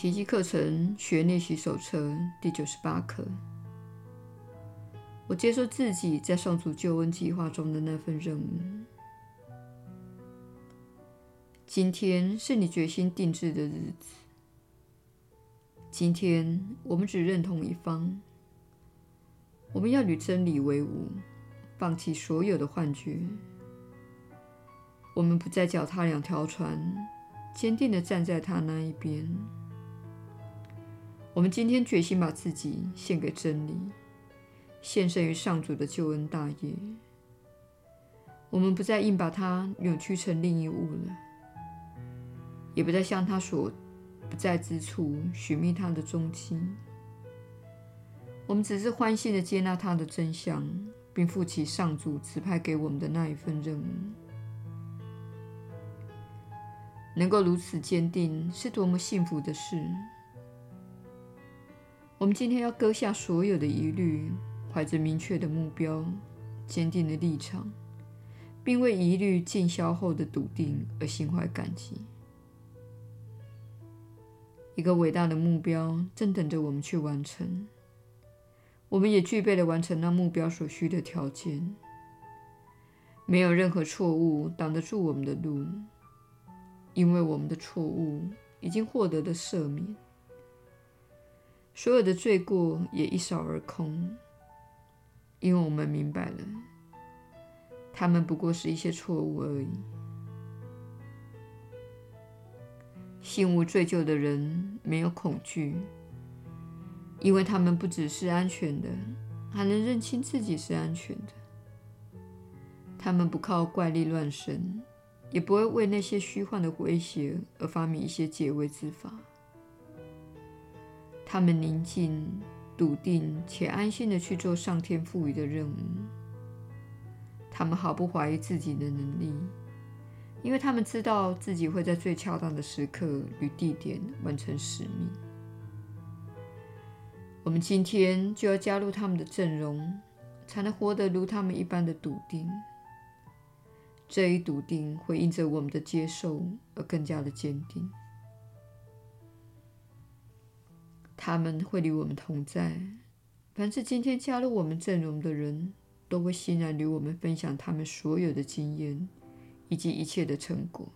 奇迹课程学练习手册第九十八课。我接受自己在上主救恩计划中的那份任务。今天是你决心定制的日子。今天我们只认同一方。我们要与真理为伍，放弃所有的幻觉。我们不再脚踏两条船，坚定地站在他那一边。我们今天决心把自己献给真理，献身于上主的救恩大业。我们不再硬把它扭曲成另一物了，也不再向他所不在之处寻觅他的踪迹。我们只是欢欣地接纳他的真相，并负起上主指派给我们的那一份任务。能够如此坚定，是多么幸福的事！我们今天要割下所有的疑虑，怀着明确的目标、坚定的立场，并为疑虑尽消后的笃定而心怀感激。一个伟大的目标正等着我们去完成。我们也具备了完成那目标所需的条件。没有任何错误挡得住我们的路，因为我们的错误已经获得了赦免，所有的罪过也一扫而空，因为我们明白了，他们不过是一些错误而已。心无罪疚的人没有恐惧。因为他们不只是安全的，还能认清自己是安全的。他们不靠怪力乱神，也不会为那些虚幻的威胁而发明一些解围之法。他们宁静、笃定且安心地去做上天赋予的任务。他们毫不怀疑自己的能力，因为他们知道自己会在最恰当的时刻与地点完成使命。我们今天就要加入他们的阵容，才能活得如他们一般的笃定。这一笃定会因着我们的接受而更加的坚定。他们会与我们同在。凡是今天加入我们阵容的人，都会欣然与我们分享他们所有的经验以及一切的成果。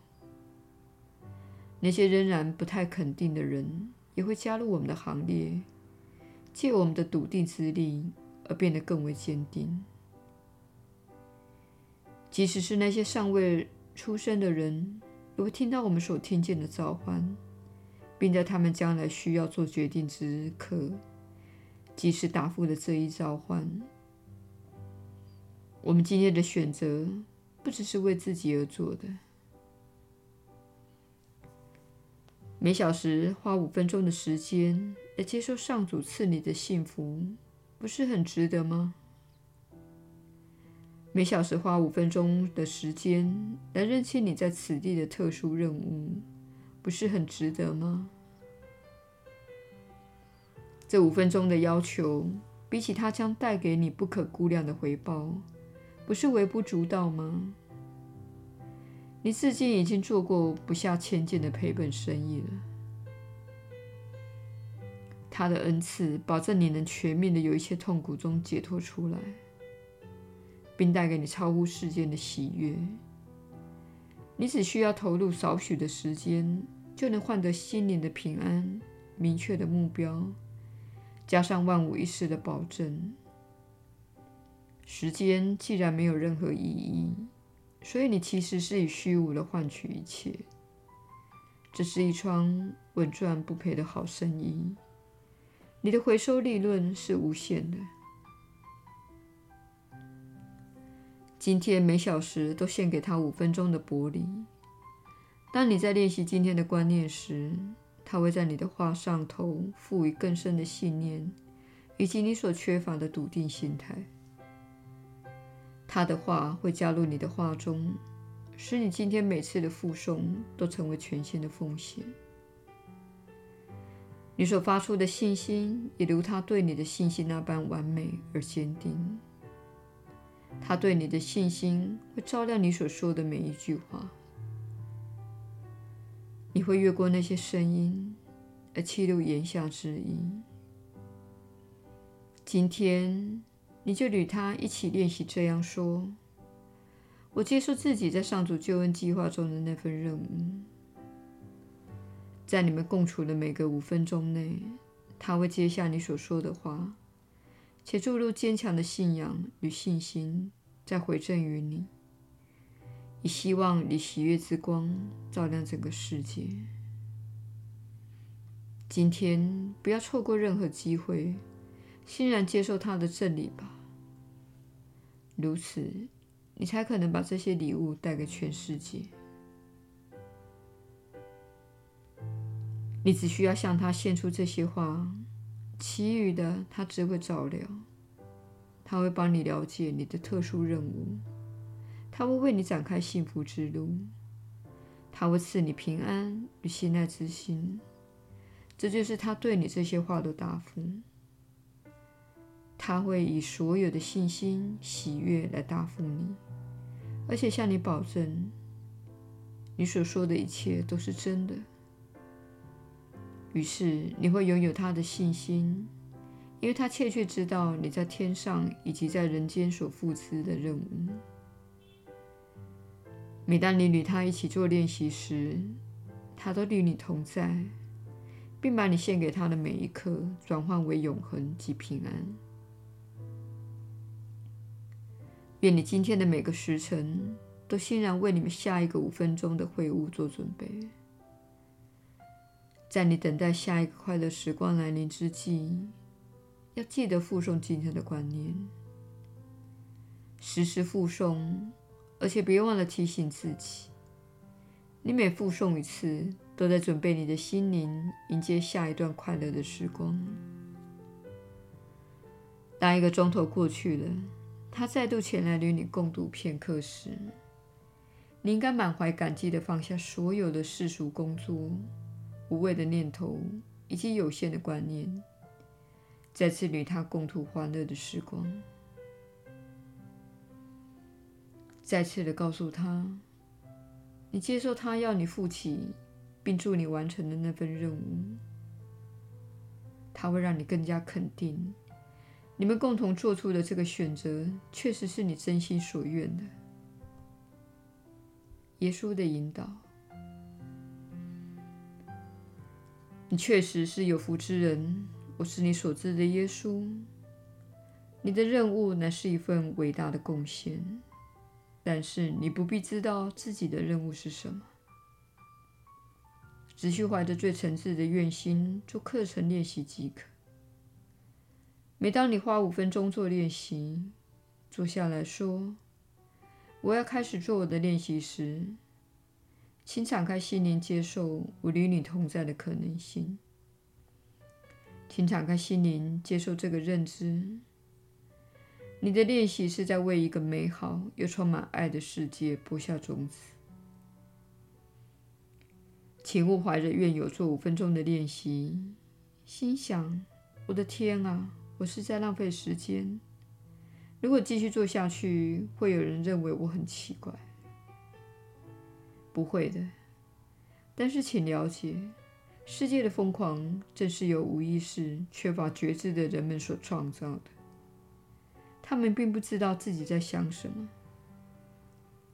那些仍然不太肯定的人，也会加入我们的行列。借我们的笃定之力而变得更为坚定，即使是那些尚未出生的人，也会听到我们所听见的召唤，并在他们将来需要做决定之刻，及时答复了这一召唤。我们今天的选择不只是为自己而做的。每小时花五分钟的时间来接受上主赐你的幸福，不是很值得吗？每小时花五分钟的时间来认清你在此地的特殊任务，不是很值得吗？这五分钟的要求，比起它将带给你不可估量的回报，不是微不足道吗？你至今已经做过不下千件的赔本生意了。他的恩赐保证你能全面的由一切痛苦中解脱出来，并带给你超乎世间的喜悦。你只需要投入少许的时间，就能换得心灵的平安、明确的目标，加上万无一失的保证。时间既然没有任何意义。所以你其实是以虚无的换取一切，这是一桩稳赚不赔的好生意。你的回收利润是无限的。今天每小时都献给他五分钟的薄礼。当你在练习今天的观念时，他会在你的话上头赋予更深的信念，以及你所缺乏的笃定心态。他的话会加入你的话中，使你今天每次的附诵都成为全新的奉献。你所发出的信心也如他对你的信心那般完美而坚定。他对你的信心会照亮你所说的每一句话。你会越过那些声音，而记录言下之意。今天，你就与他一起练习这样说：“我接受自己在上主救恩计划中的那份任务。”在你们共处的每个五分钟内，他会接下你所说的话，且注入坚强的信仰与信心，再回赠于你，你希望与喜悦之光照亮整个世界。今天，不要错过任何机会。欣然接受他的真理吧，如此，你才可能把这些礼物带给全世界。你只需要向他献出这些话，其余的他只会照料。他会帮你了解你的特殊任务，他会为你展开幸福之路，他会赐你平安与信赖之心。这就是他对你这些话的答复。他会以所有的信心、喜悦来答复你，而且向你保证，你所说的一切都是真的。于是你会拥有他的信心，因为他切切知道你在天上以及在人间所负之的任务。每当你与他一起做练习时，他都与你同在，并把你献给他的每一刻转换为永恒及平安。愿你今天的每个时辰都欣然为你们下一个五分钟的会晤做准备。在你等待下一个快乐时光来临之际，要记得附送今天的观念，时时复诵，而且别忘了提醒自己，你每复诵一次，都在准备你的心灵迎接下一段快乐的时光。当一个钟头过去了。他再度前来与你共度片刻时，你应该满怀感激地放下所有的世俗工作、无谓的念头以及有限的观念，再次与他共度欢乐的时光。再次的告诉他，你接受他要你负起并助你完成的那份任务，他会让你更加肯定。你们共同做出的这个选择，确实是你真心所愿的。耶稣的引导，你确实是有福之人。我是你所知的耶稣。你的任务乃是一份伟大的贡献，但是你不必知道自己的任务是什么，只需怀着最诚挚的愿心做课程练习即可。每当你花五分钟做练习，坐下来说：“我要开始做我的练习时，请敞开心灵，接受我与你同在的可能性。请敞开心灵，接受这个认知：你的练习是在为一个美好又充满爱的世界播下种子。请勿怀着怨尤做五分钟的练习，心想：我的天啊！”我是在浪费时间。如果继续做下去，会有人认为我很奇怪。不会的。但是请了解，世界的疯狂正是由无意识、缺乏觉知的人们所创造的。他们并不知道自己在想什么。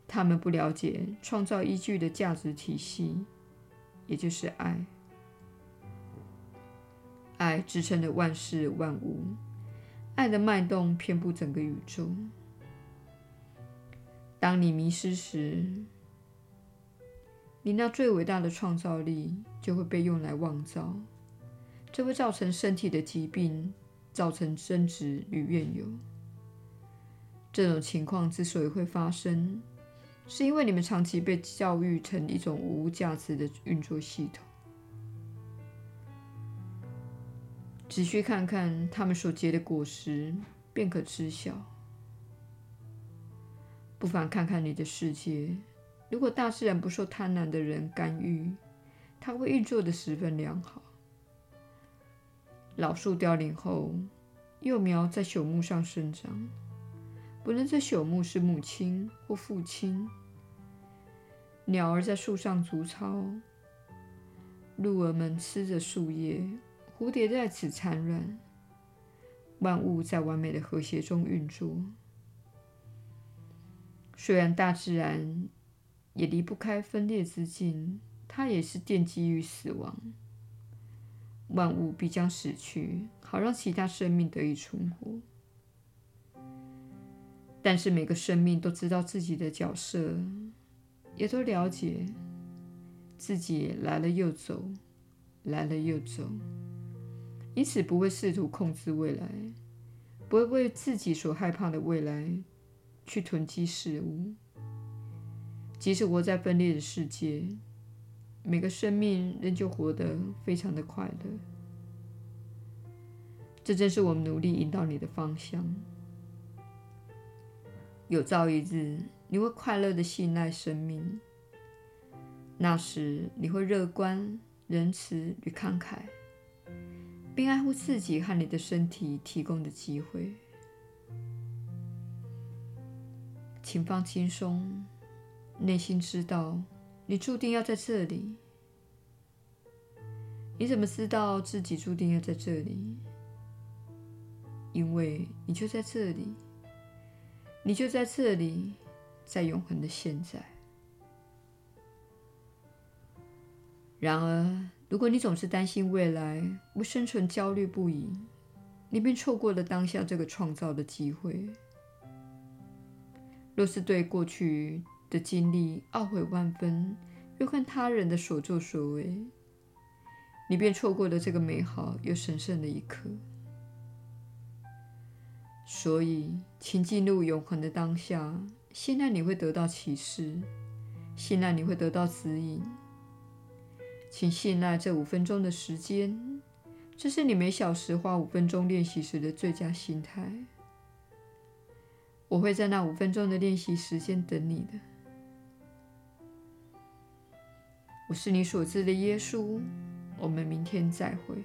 他们不了解创造依据的价值体系，也就是爱。爱支撑着万事万物，爱的脉动遍布整个宇宙。当你迷失时，你那最伟大的创造力就会被用来妄造，这会造成身体的疾病，造成争执与怨尤。这种情况之所以会发生，是因为你们长期被教育成一种无价值的运作系统。只需看看他们所结的果实，便可知晓。不妨看看你的世界，如果大自然不受贪婪的人干预，它会运作得十分良好。老树凋零后，幼苗在朽木上生长，不论这朽木是母亲或父亲。鸟儿在树上筑巢，鹿儿们吃着树叶，蝴蝶在此产卵，万物在完美的和谐中运作。虽然大自然也离不开分裂之境，它也是奠基于死亡。万物必将死去，好让其他生命得以存活。但是每个生命都知道自己的角色，也都了解自己来了又走，来了又走，因此不会试图控制未来，不会为自己所害怕的未来。去囤积事物，即使活在分裂的世界，每个生命仍旧活得非常的快乐。这正是我们努力引导你的方向。有朝一日，你会快乐地信赖生命，那时你会乐观、仁慈与慷慨，并爱护自己和你的身体提供的机会。请放轻松，内心知道你注定要在这里。你怎么知道自己注定要在这里？因为你就在这里，你就在这里，在永恒的现在。然而，如果你总是担心未来，为生存焦虑不已，你便错过了当下这个创造的机会。若是对过去的经历懊悔万分，又恨他人的所作所为，你便错过了这个美好又神圣的一刻。所以，请进入永恒的当下，信赖你会得到启示，信赖你会得到指引。请信赖这五分钟的时间，这是你每小时花五分钟练习时的最佳心态。我会在那五分钟的练习时间等你的。我是你所知的耶稣。我们明天再会。